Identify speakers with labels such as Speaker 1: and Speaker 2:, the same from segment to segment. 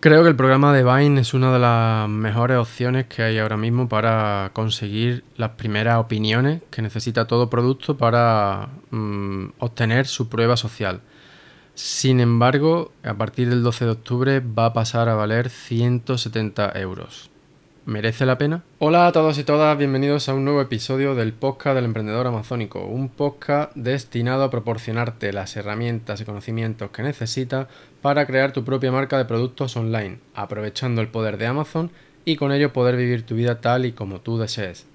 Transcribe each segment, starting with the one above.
Speaker 1: Creo que el programa de Vine es una de las mejores opciones que hay ahora mismo para conseguir las primeras opiniones que necesita todo producto para mm, obtener su prueba social. Sin embargo, a partir del 12 de octubre va a pasar a valer 170 euros. ¿Merece la pena? Hola a todos y todas, bienvenidos a un nuevo episodio del podcast del emprendedor amazónico, un podcast destinado a proporcionarte las herramientas y conocimientos que necesitas para crear tu propia marca de productos online, aprovechando el poder de Amazon y con ello poder vivir tu vida tal y como tú desees.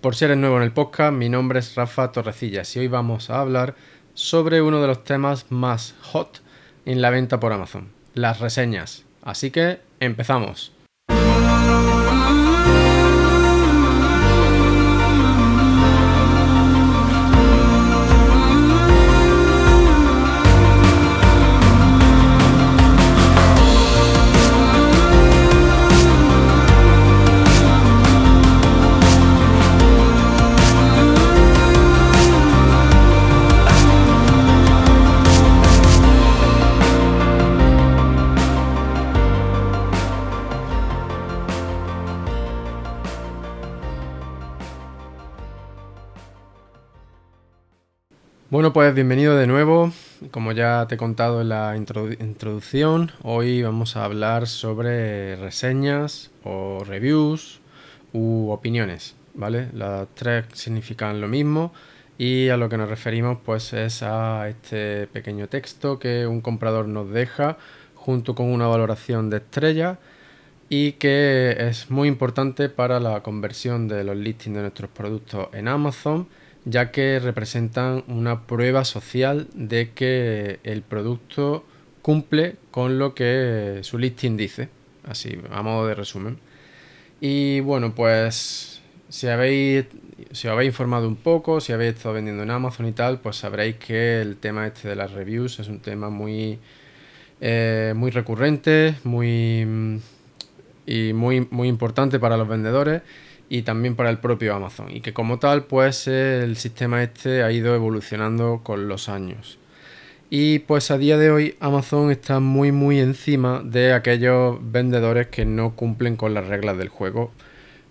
Speaker 1: Por si eres nuevo en el podcast, mi nombre es Rafa Torrecillas y hoy vamos a hablar sobre uno de los temas más hot en la venta por Amazon, las reseñas. Así que empezamos. Bueno, pues bienvenido de nuevo. Como ya te he contado en la introducción, hoy vamos a hablar sobre reseñas o reviews u opiniones, ¿vale? Las tres significan lo mismo y a lo que nos referimos pues es a este pequeño texto que un comprador nos deja junto con una valoración de estrella y que es muy importante para la conversión de los listings de nuestros productos en Amazon ya que representan una prueba social de que el producto cumple con lo que su listing dice, así a modo de resumen. Y bueno, pues si habéis, si habéis informado un poco, si habéis estado vendiendo en Amazon y tal, pues sabréis que el tema este de las reviews es un tema muy, eh, muy recurrente, muy y muy, muy importante para los vendedores y también para el propio Amazon. Y que como tal, pues el sistema este ha ido evolucionando con los años. Y pues a día de hoy Amazon está muy muy encima de aquellos vendedores que no cumplen con las reglas del juego.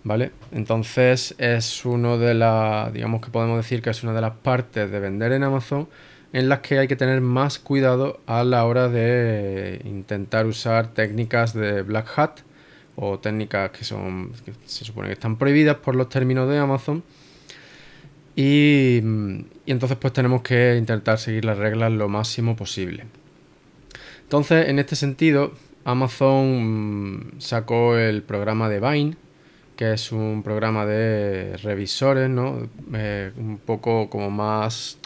Speaker 1: ¿Vale? Entonces es uno de las, digamos que podemos decir que es una de las partes de vender en Amazon en las que hay que tener más cuidado a la hora de intentar usar técnicas de Black Hat o técnicas que son que se supone que están prohibidas por los términos de Amazon. Y, entonces pues tenemos que intentar seguir las reglas lo máximo posible. Entonces en este sentido Amazon mm, sacó el programa de Vine que es un programa de revisores no eh, un poco como más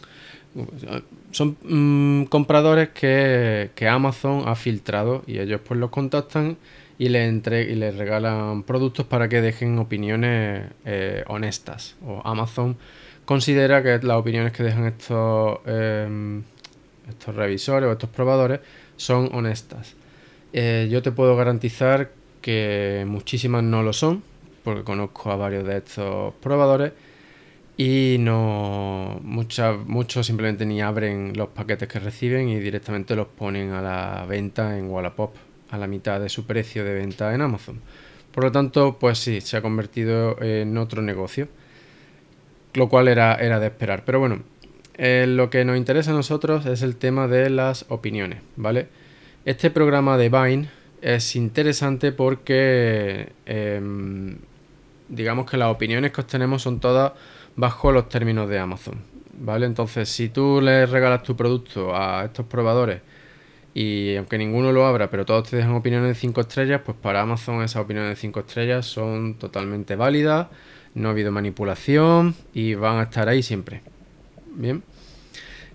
Speaker 1: son mm, compradores que, que Amazon ha filtrado y ellos pues los contactan y le, entre, y le regalan productos para que dejen opiniones eh, honestas. O Amazon considera que las opiniones que dejan estos, em, estos revisores o estos probadores son honestas. Eh, yo te puedo garantizar que muchísimas no lo son, porque conozco a varios de estos probadores y no muchas, muchos simplemente ni abren los paquetes que reciben y directamente los ponen a la venta en Wallapop a la mitad de su precio de venta en Amazon. Por lo tanto, pues sí, se ha convertido en otro negocio, lo cual era, era de esperar. Pero bueno, eh, lo que nos interesa a nosotros es el tema de las opiniones, ¿vale? Este programa de Vine es interesante porque em, digamos que las opiniones que obtenemos son todas bajo los términos de Amazon, ¿vale? Entonces, si tú le regalas tu producto a estos probadores y aunque ninguno lo abra, pero todos te dejan opiniones de 5 estrellas, pues para Amazon esas opiniones de 5 estrellas son totalmente válidas, no ha habido manipulación y van a estar ahí siempre. Bien.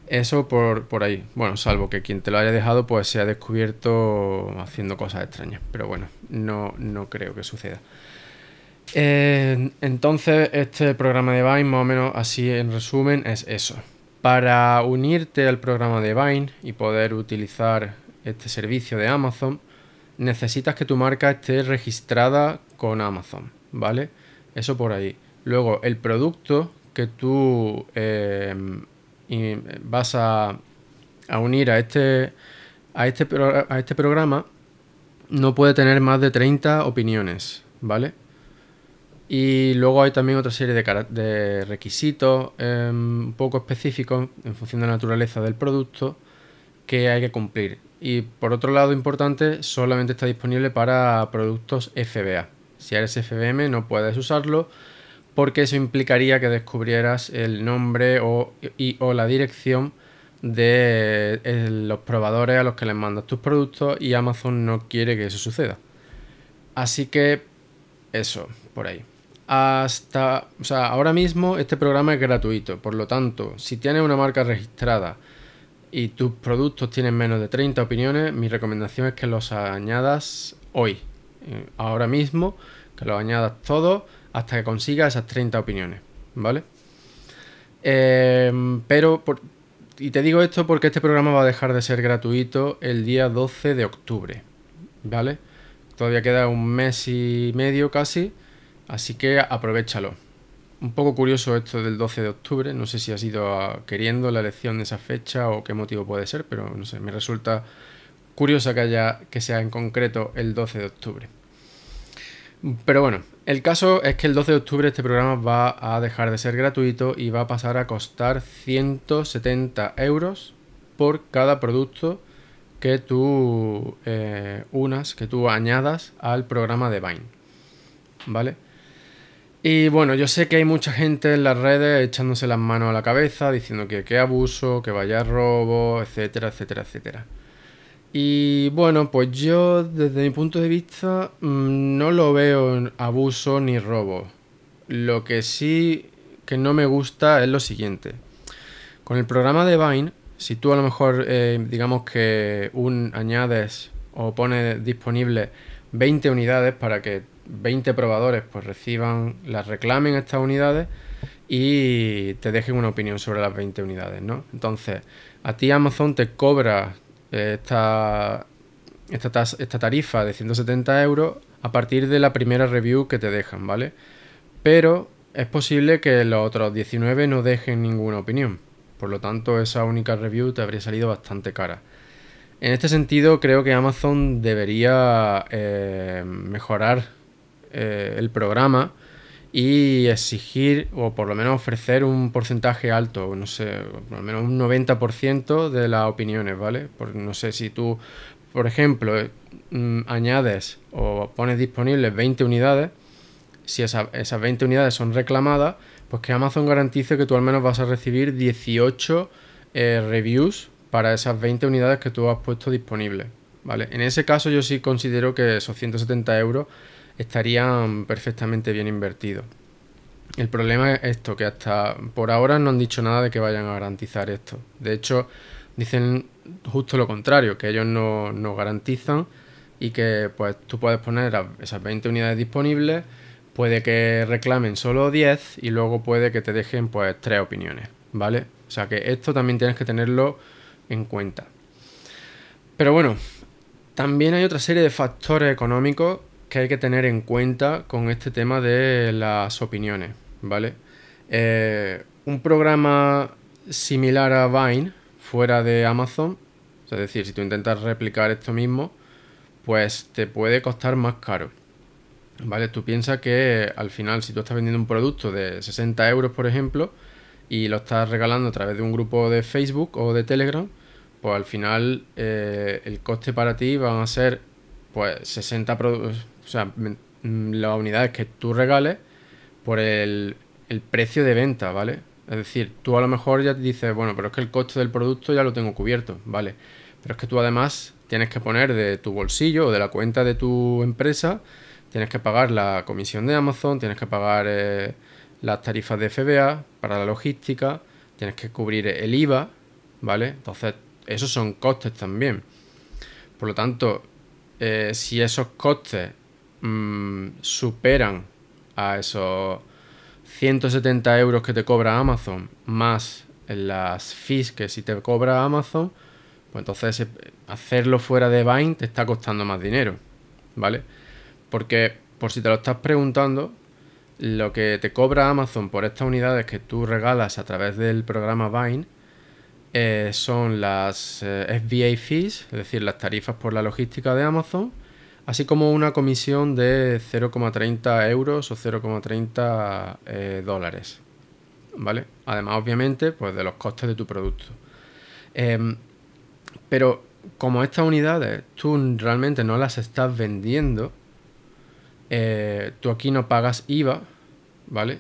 Speaker 1: Eso por, ahí. Bueno, salvo que quien te lo haya dejado pues se ha descubierto haciendo cosas extrañas. Pero bueno, no, no creo que suceda. Eh, entonces, este programa de Vine, más o menos así en resumen, es eso. Para unirte al programa de Vine y poder utilizar este servicio de Amazon, necesitas que tu marca esté registrada con Amazon, ¿vale? Eso por ahí. Luego, el producto que tú eh, vas a, unir a este, a, este a este programa no puede tener más de 30 opiniones, ¿vale? Y luego hay también otra serie de, requisitos em, un poco específicos en función de la naturaleza del producto que hay que cumplir. Y por otro lado, importante, solamente está disponible para productos FBA. Si eres FBM no puedes usarlo porque eso implicaría que descubrieras el nombre o, y, o la dirección de eh, los probadores a los que les mandas tus productos y Amazon no quiere que eso suceda. Así que eso, por ahí. Hasta, o sea, ahora mismo este programa es gratuito, por lo tanto, si tienes una marca registrada y tus productos tienen menos de 30 opiniones, mi recomendación es que los añadas hoy, eh, ahora mismo, que los añadas todos hasta que consigas esas 30 opiniones, ¿vale? Em, pero, y te digo esto porque este programa va a dejar de ser gratuito el día 12 de octubre, ¿vale? Todavía queda un mes y medio casi, así que aprovechalo. Un poco curioso esto del 12 de octubre, no sé si has ido queriendo la elección de esa fecha o qué motivo puede ser, pero no sé, me resulta curiosa que haya que sea en concreto el 12 de octubre. Pero bueno, el caso es que el 12 de octubre este programa va a dejar de ser gratuito y va a pasar a costar 170 euros por cada producto que tú eh, unas, que tú añadas al programa de Vine. ¿Vale? Y bueno, yo sé que hay mucha gente en las redes echándose las manos a la cabeza, diciendo que qué abuso, que vaya robo, etcétera, etcétera, etcétera. Y bueno, pues yo desde mi punto de vista mm, no lo veo en abuso ni robo. Lo que sí que no me gusta es lo siguiente. Con el programa de Vine, si tú a lo mejor eh, digamos que un añades o pones disponible 20 unidades para que 20 probadores pues reciban, las reclamen estas unidades y te dejen una opinión sobre las 20 unidades, ¿no? Entonces, a ti Amazon te cobra esta, esta, tarifa de 170 euros a partir de la primera review que te dejan, ¿vale? Pero es posible que los otros 19 no dejen ninguna opinión. Por lo tanto, esa única review te habría salido bastante cara. En este sentido, creo que Amazon debería eh, mejorar eh, el programa y exigir o por lo menos ofrecer un porcentaje alto, no sé, por lo menos un 90% de las opiniones, ¿vale? Porque no sé si tú, por ejemplo, mm, añades o pones disponibles 20 unidades, si esas 20 unidades son reclamadas, pues que Amazon garantice que tú al menos vas a recibir 18 eh, reviews para esas 20 unidades que tú has puesto disponibles, ¿vale? En ese caso yo sí considero que esos 170 euros estarían perfectamente bien invertidos. El problema es esto, que hasta por ahora no han dicho nada de que vayan a garantizar esto. De hecho, dicen justo lo contrario, que ellos no, no garantizan y que pues tú puedes poner esas 20 unidades disponibles, puede que reclamen solo 10 y luego puede que te dejen pues tres opiniones, ¿vale? O sea que esto también tienes que tenerlo en cuenta. Pero bueno, también hay otra serie de factores económicos que hay que tener en cuenta con este tema de las opiniones, ¿vale? Eh, un programa similar a Vine fuera de Amazon, es decir, si tú intentas replicar esto mismo, pues te puede costar más caro. ¿Vale? Tú piensas que al final, si tú estás vendiendo un producto de 60 euros, por ejemplo, y lo estás regalando a través de un grupo de Facebook o de Telegram, pues al final eh, el coste para ti van a ser pues 60 productos o sea, mm, las unidades que tú regales por el, precio de venta, ¿vale? Es decir, tú a lo mejor ya te dices, bueno, pero es que el coste del producto ya lo tengo cubierto, ¿vale? Pero es que tú además tienes que poner de tu bolsillo o de la cuenta de tu empresa, tienes que pagar la comisión de Amazon, tienes que pagar eh, las tarifas de FBA para la logística, tienes que cubrir el IVA, ¿vale? Entonces, esos son costes también. Por lo tanto, eh, si esos costes Mm, superan a esos 170 euros que te cobra Amazon más las fees que si te cobra Amazon, pues entonces hacerlo fuera de Vine te está costando más dinero, ¿vale? Porque por si te lo estás preguntando, lo que te cobra Amazon por estas unidades que tú regalas a través del programa Vine eh, son las eh, FBA fees, es decir, las tarifas por la logística de Amazon, así como una comisión de 0,30 euros o 0,30 eh, dólares. ¿Vale? Además, obviamente, pues de los costes de tu producto. Em, pero como estas unidades tú realmente no las estás vendiendo, eh, tú aquí no pagas IVA, ¿vale?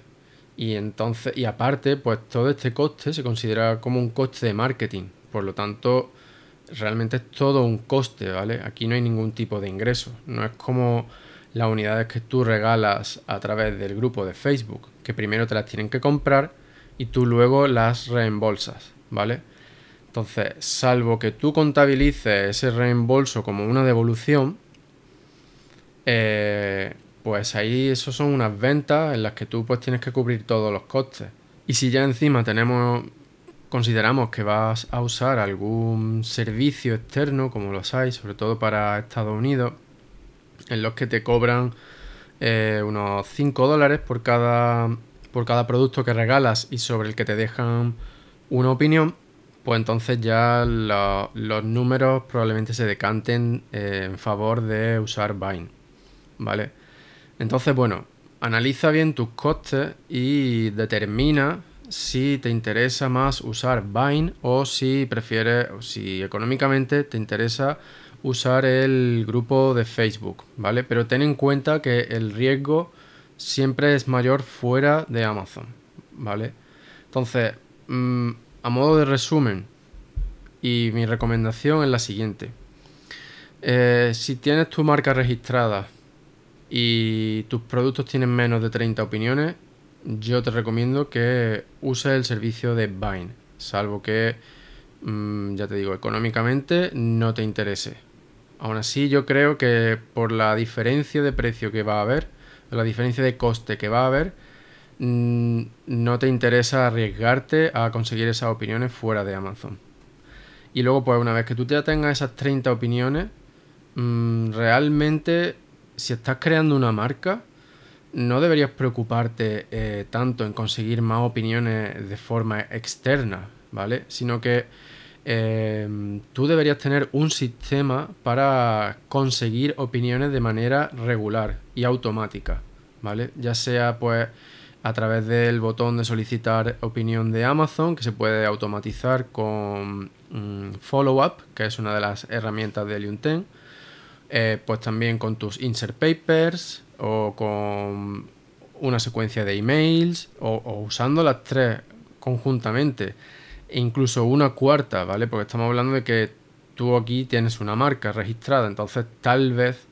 Speaker 1: Y entonces, y aparte, pues todo este coste se considera como un coste de marketing. Por lo tanto, realmente es todo un coste, ¿vale? Aquí no hay ningún tipo de ingreso. No es como las unidades que tú regalas a través del grupo de Facebook, que primero te las tienen que comprar y tú luego las reembolsas, ¿vale? Entonces, salvo que tú contabilices ese reembolso como una devolución, eh, pues ahí eso son unas ventas en las que tú pues tienes que cubrir todos los costes. Y si ya encima tenemos consideramos que vas a usar algún servicio externo, como los hay, sobre todo para Estados Unidos, en los que te cobran eh, unos 5 dólares por cada, por cada producto que regalas y sobre el que te dejan una opinión, pues entonces ya los números probablemente se decanten eh, en favor de usar Vine, ¿vale? Entonces, bueno, analiza bien tus costes y determina si te interesa más usar Vine o si prefieres, si económicamente te interesa usar el grupo de Facebook, ¿vale? Pero ten en cuenta que el riesgo siempre es mayor fuera de Amazon, ¿vale? Entonces, mm, a modo de resumen, y mi recomendación es la siguiente. Eh, si tienes tu marca registrada y tus productos tienen menos de 30 opiniones, yo te recomiendo que uses el servicio de Vine, salvo que, mm, ya te digo, económicamente no te interese. Aún así, yo creo que por la diferencia de precio que va a haber, la diferencia de coste que va a haber, mm, no te interesa arriesgarte a conseguir esas opiniones fuera de Amazon. Y luego, pues una vez que tú ya tengas esas 30 opiniones, mm, realmente, si estás creando una marca, no deberías preocuparte eh, tanto en conseguir más opiniones de forma externa, ¿vale? Sino que eh, tú deberías tener un sistema para conseguir opiniones de manera regular y automática, ¿vale? Ya sea pues a través del botón de solicitar opinión de Amazon, que se puede automatizar con mm, Follow Up, que es una de las herramientas de 10, eh, pues también con tus insert papers, o con una secuencia de emails o, usando las tres conjuntamente e incluso una cuarta, ¿vale? Porque estamos hablando de que tú aquí tienes una marca registrada, entonces tal vez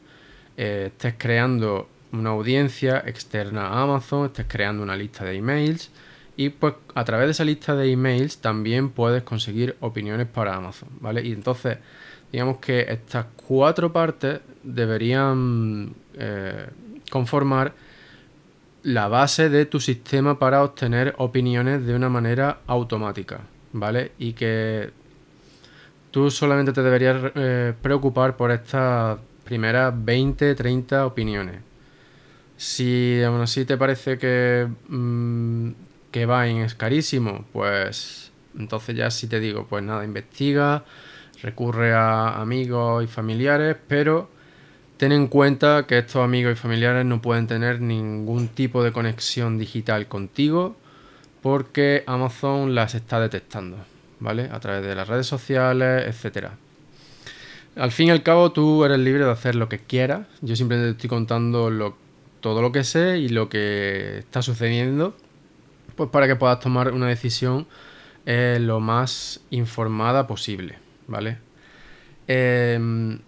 Speaker 1: eh, estés creando una audiencia externa a Amazon, estés creando una lista de emails y pues a través de esa lista de emails también puedes conseguir opiniones para Amazon, ¿vale? Y entonces digamos que estas cuatro partes deberían eh, conformar la base de tu sistema para obtener opiniones de una manera automática, ¿vale? Y que tú solamente te deberías eh, preocupar por estas primeras 20, 30 opiniones. Si aún así te parece que, mmm, que Vine es carísimo, pues entonces ya sí te digo, pues nada, investiga, recurre a amigos y familiares, pero Ten en cuenta que estos amigos y familiares no pueden tener ningún tipo de conexión digital contigo porque Amazon las está detectando, ¿vale? A través de las redes sociales, etcétera. Al fin y al cabo, tú eres libre de hacer lo que quieras. Yo simplemente te estoy contando todo lo que sé y lo que está sucediendo, pues para que puedas tomar una decisión eh, lo más informada posible, ¿vale? Eh,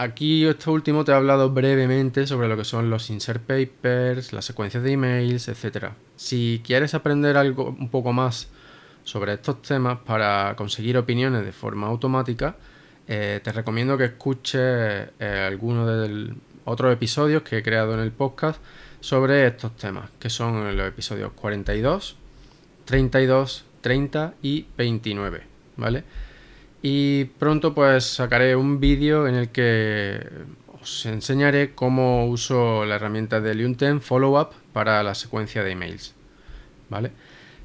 Speaker 1: Aquí esto último te he hablado brevemente sobre lo que son los insert papers, las secuencias de emails, etc. Si quieres aprender algo un poco más sobre estos temas para conseguir opiniones de forma automática, eh, te recomiendo que escuches eh, algunos de otros episodios que he creado en el podcast sobre estos temas, que son los episodios 42, 32, 30 y 29, ¿vale? Y pronto pues sacaré un vídeo en el que os enseñaré cómo uso la herramienta de Liunten Follow Up para la secuencia de emails. ¿Vale?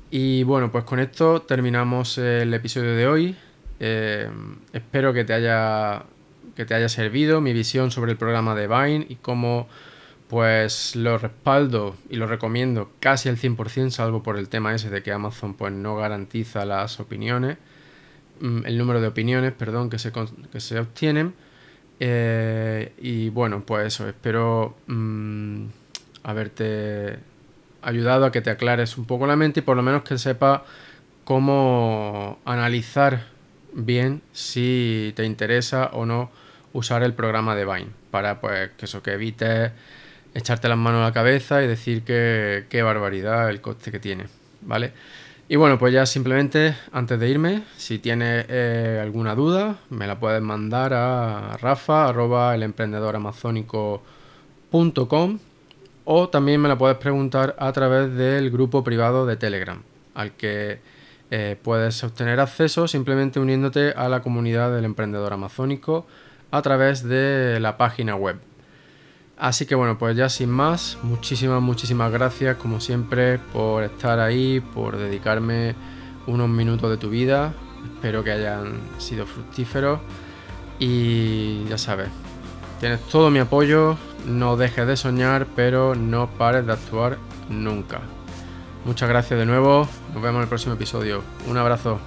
Speaker 1: Y bueno, pues con esto terminamos el episodio de hoy. Eh, espero que te haya que te haya servido mi visión sobre el programa de Vine y cómo pues lo respaldo y lo recomiendo casi al 100%, salvo por el tema ese de que Amazon pues no garantiza las opiniones, el número de opiniones, perdón, que se, que se obtienen. Eh, y bueno, pues eso, espero mm, haberte ayudado a que te aclares un poco la mente y por lo menos que sepa cómo analizar bien si te interesa o no usar el programa de Vine para pues que eso que evites echarte las manos a la cabeza y decir que qué barbaridad el coste que tiene, ¿vale? Y bueno, pues ya simplemente antes de irme, si tienes eh, alguna duda, me la puedes mandar a rafa arroba o también me la puedes preguntar a través del grupo privado de Telegram, al que eh, puedes obtener acceso simplemente uniéndote a la comunidad del emprendedor amazónico a través de la página web Así que bueno, pues ya sin más, muchísimas, muchísimas gracias como siempre por estar ahí, por dedicarme unos minutos de tu vida. Espero que hayan sido fructíferos y ya sabes, tienes todo mi apoyo, no dejes de soñar, pero no pares de actuar nunca. Muchas gracias de nuevo, nos vemos en el próximo episodio. Un abrazo.